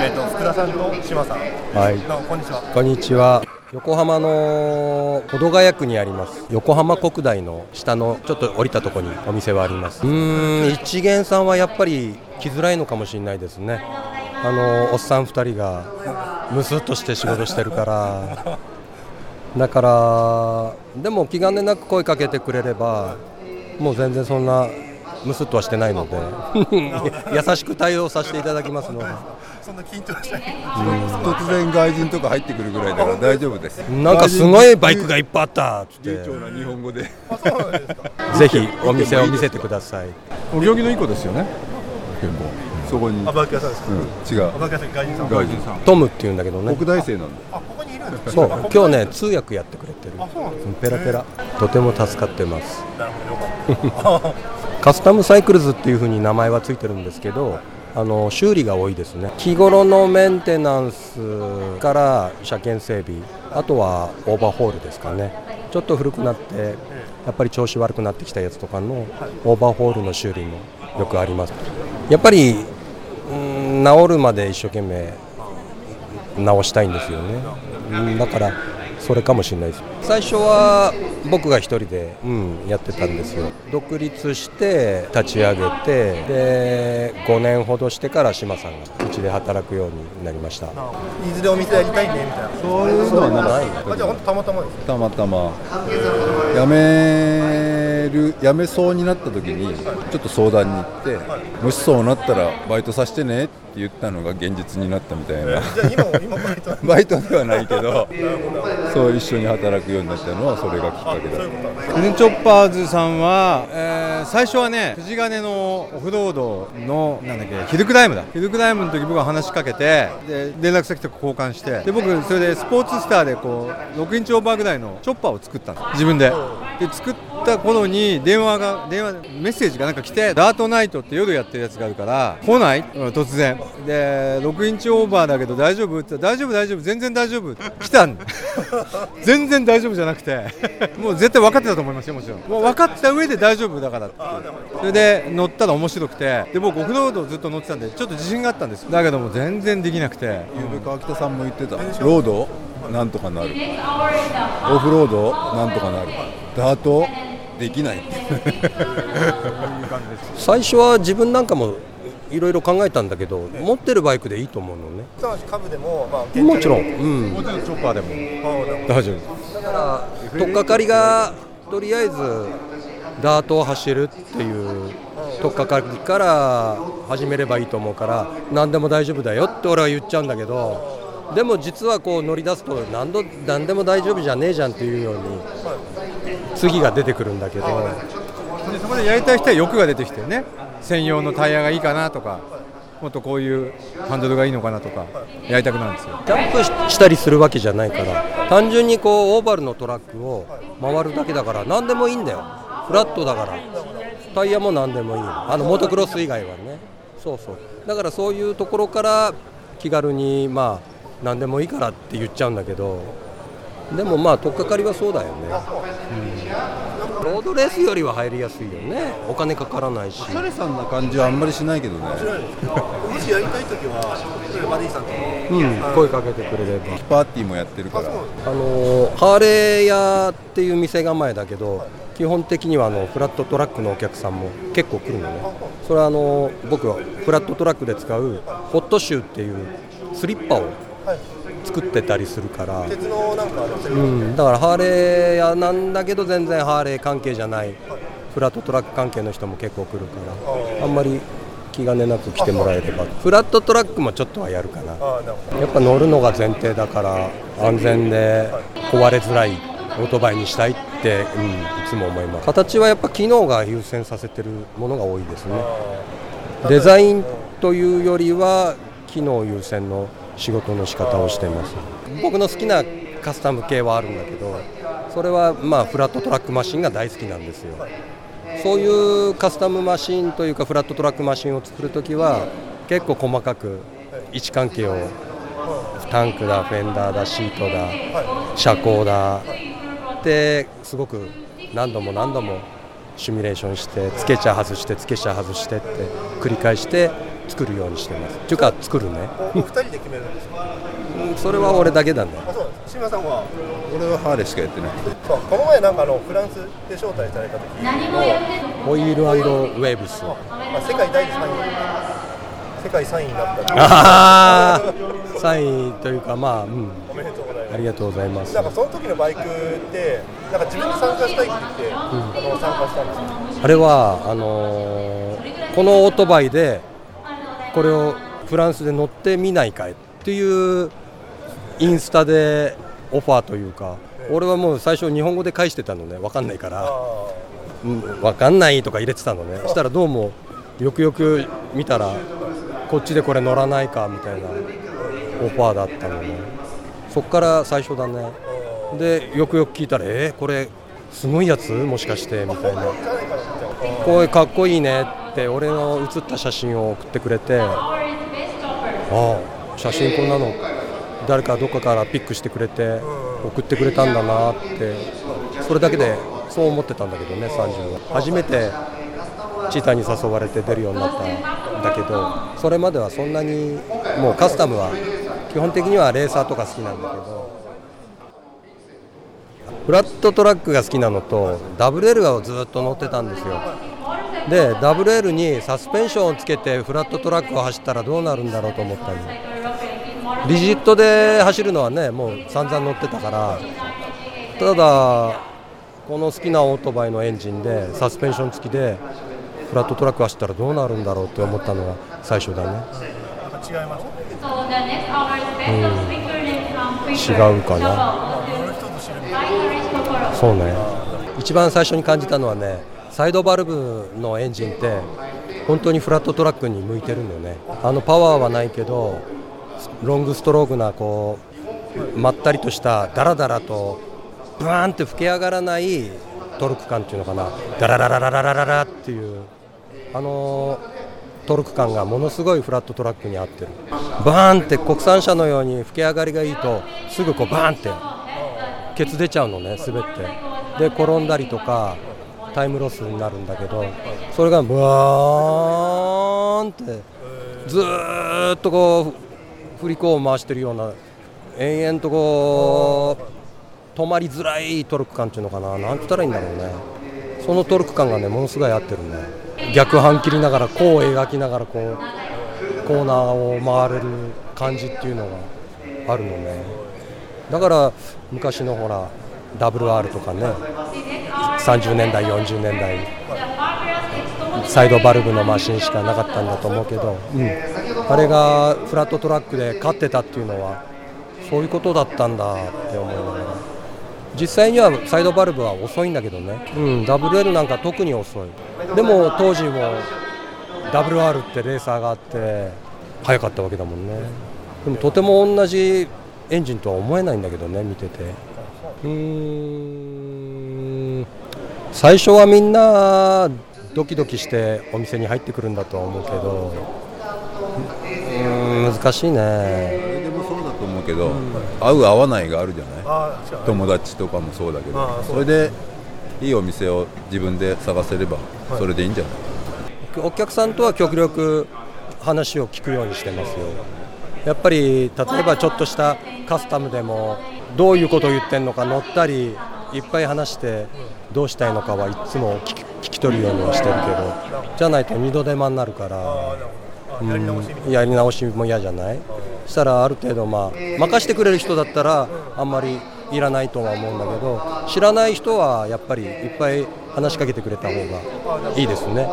えっ、と福田さんと島さん。はい。どうもこんにちは。こんにちは。横浜の保土ヶ谷区にあります横浜国大の下のちょっと降りたところにお店はあります。うーん一元さんはやっぱり来づらいのかもしれないですね。あのおっさん2人がムスッとして仕事してるから。だからでも気兼ねなく声かけてくれればもう全然そんなムスッとはしてないので 優しく対応させていただきますのでそんな緊張しない。突然外人とか入ってくるぐらいだから大丈夫ですなんかすごいバイクがいっぱいあったっつって。流暢な日本語で。ぜひお店を見せてください。お行儀のいい子ですよね。そこに、あバイク屋さんですか？うん、違う。あバイク屋さん外人さん。外人さん。トムっていうんだけどね。北大生なんで。あここにいるんですか。そう。今日ね通訳やってくれてる。あそうなんですペラペラ。とても助かってます。なるほど。よかった。カスタムサイクルズっていうふうに名前はついてるんですけどあの修理が多いですね。日頃のメンテナンスから車検整備あとはオーバーホールですかね。ちょっと古くなってやっぱり調子悪くなってきたやつとかのオーバーホールの修理もよくあります。やっぱりうん治るまで一生懸命直したいんですよね。うんだからそれかもしれないです。最初は僕が一人で、うん、やってたんですよ。独立して立ち上げてで5年ほどしてから島さんがうちで働くようになりました。いずれお店やりたいねみたいな。そういうのはない。あじゃあ本当たまたまですね。たまたま。辞める辞めそうになった時にちょっと相談に行ってもしそうなったらバイトさせてねって言ったのが現実になったみたいな。じゃあ今も今バイト？バイトではないけどそう一緒に働くようになったのはそれがきっかけだった。ンチョッパーズさんは、えー最初はね藤金のオフロードのなんだっけヒルクライムだ。ヒルクライムの時僕が話しかけてで連絡先とか交換してで僕それでスポーツスターでこう6インチオーバーぐらいのチョッパーを作ったの。自分で。で作った頃にに電話が電話メッセージがなんか来てダートナイトって夜やってるやつがあるから来ない、突然。で6インチオーバーだけど大丈夫？って大丈夫大丈夫。全然大丈夫。来たん。全然大丈夫じゃなくて。もう絶対分かってたと思いますよもちろん。もう分かった上で大丈夫だからってそれで乗ったら面白くて。で僕オフロードずっと乗ってたんでちょっと自信があったんですだけども全然できなくて。ゆうべ川北さんも言ってた。ロード？なんとかなる。オフロード？なんとかなる。ダート？できない。最初は自分なんかもいろいろ考えたんだけど持ってるバイクでいいと思うのね。でもまあもちろん、うん、もちろんチョッパーでも。ん。大丈夫。だから取っかかりがとりあえずダートを走るっていう取っかかりから始めればいいと思うから何でも大丈夫だよって俺は言っちゃうんだけどでも実はこう乗り出すと何度何でも大丈夫じゃねえじゃんっていうように次が出てくるんだけど。でそこでやりたい人は欲が出てきてね。専用のタイヤがいいかなとかもっとこういうハンドルがいいのかなとかやりたくなるんですよ。ジャンプししたりするわけじゃないから単純にこうオーバルのトラックを回るだけだから何でもいいんだよ。フラットだから。タイヤも何でもいい。あのモトクロス以外はね。そうそう。だからそういうところから気軽にまあ何でもいいからって言っちゃうんだけどでもまあ取っかかりはそうだよね、うん、ロードレースよりは入りやすいよね。お金かからないし。おしゃれさんな感じはあんまりしないけどね。もしやりたいときはバディさんとうん、声かけてくれれば。パーティーもやってるから。あのハーレー屋っていう店構えだけど基本的にはあのフラットトラックのお客さんも結構来るのね。それはあの僕はフラットトラックで使うホットシューっていうスリッパを作ってたりするから、鉄のなんかうん、だからハーレー屋なんだけど全然ハーレー関係じゃない。フラットトラック関係の人も結構来るから。あんまり気兼ねなく来てもらえれば。フラットトラックもちょっとはやるかな。やっぱ乗るのが前提だから安全で壊れづらいオートバイにしたいって、うん、いつも思います。形はやっぱ機能が優先させてるものが多いですね。デザインというよりは機能優先の仕事の仕方をしてます。僕の好きなカスタム系はあるんだけどそれはまあフラットトラックマシンが大好きなんですよ。そういうカスタムマシンというかフラットトラックマシンを作るときは結構細かく位置関係をタンクだフェンダーだシートだ車高だってすごく何度も何度もシミュレーションしてつけちゃ外してつけちゃ外してって繰り返して作るようにしてます。っていうか作るね。お二人で決めるんですか？うんそれは俺だけなんだよあそうです志村さんは？俺はハーレーしかやってない。この前なんかあのフランスで招待された時の、ホイールウェーブス。まあ、世界第3位。世界3位になった。っていうああ3位というかまあうん。おめでとうございます。ありがとうございます。なんかその時のバイクってなんか自分で参加したいって言って、あの参加したんですよあれはあのーこのオートバイでこれをフランスで乗ってみないかいっていうインスタでオファーというか俺はもう最初日本語で返してたのね。分かんないから。あうん、分かんないとか入れてたのね。そしたらどうもよくよく見たらこっちでこれ乗らないかみたいなオファーだったのね。そっから最初だね。でよくよく聞いたらえー、これすごいやつ？もしかしてみたいな。こうかっこいいね。って俺の写った写真を送ってくれてああ写真こんなの誰かどっかからピックしてくれて送ってくれたんだなってそれだけでそう思ってたんだけどね30は。初めてチーターに誘われて出るようになったんだけどそれまではそんなにもうカスタムは基本的にはレーサーとか好きなんだけどフラットトラックが好きなのと WL をずっと乗ってたんですよ。で WL にサスペンションをつけてフラットトラックを走ったらどうなるんだろうと思ったの。リジットで走るのはねもう散々乗ってたから。ただこの好きなオートバイのエンジンでサスペンション付きでフラットトラック走ったらどうなるんだろうって思ったのが最初だね。なん違います？So the next hour is special speaker name from Quicker. 違うかな。そうね。一番最初に感じたのはねサイドバルブのエンジンって本当にフラットトラックに向いてるのよね。あのパワーはないけどロングストロークなこうまったりとしたダラダラとブワーンって吹き上がらないトルク感っていうのかな。ダララララララララっていうあのトルク感がものすごいフラットトラックに合ってる。バーンって国産車のように吹き上がりがいいとすぐこうバーンってケツ出ちゃうのね滑って。で転んだりとかタイムロスになるんだけどそれがブワーンってずっとこう振り子を回してるような延々とこう止まりづらいトルク感っていうのかな。なんて言ったらいいんだろうね。そのトルク感がねものすごい合ってるね。逆半切りながらこう描きながらこうコーナーを回れる感じっていうのがあるのね。だから昔のほら WR とかね30年代40年代サイドバルブのマシンしかなかったんだと思うけど、うん、あれがフラットトラックで勝ってたっていうのはそういうことだったんだって思いながら実際にはサイドバルブは遅いんだけどね、うん、WL なんか特に遅い。でも当時も WR ってレーサーがあって速かったわけだもんね。でもとても同じエンジンとは思えないんだけどね見てて。うん。最初はみんなドキドキしてお店に入ってくるんだとは思うけど。うーん難しいね。でもそうだと思うけど、合う合わないがあるじゃない？友達とかもそうだけど。それでいいお店を自分で探せればそれでいいんじゃない、お客さんとは極力話を聞くようにしてますよ。やっぱり例えばちょっとしたカスタムでもどういうことを言ってるのか乗ったりいっぱい話してどうしたいのかはいつも聞き聞き取るようにはしてるけどじゃないと二度手間になるからやり直しみたいうんやり直しも嫌じゃない？したらある程度まあ任してくれる人だったらあんまりいらないとは思うんだけど知らない人はやっぱりいっぱい話しかけてくれた方がいいですね。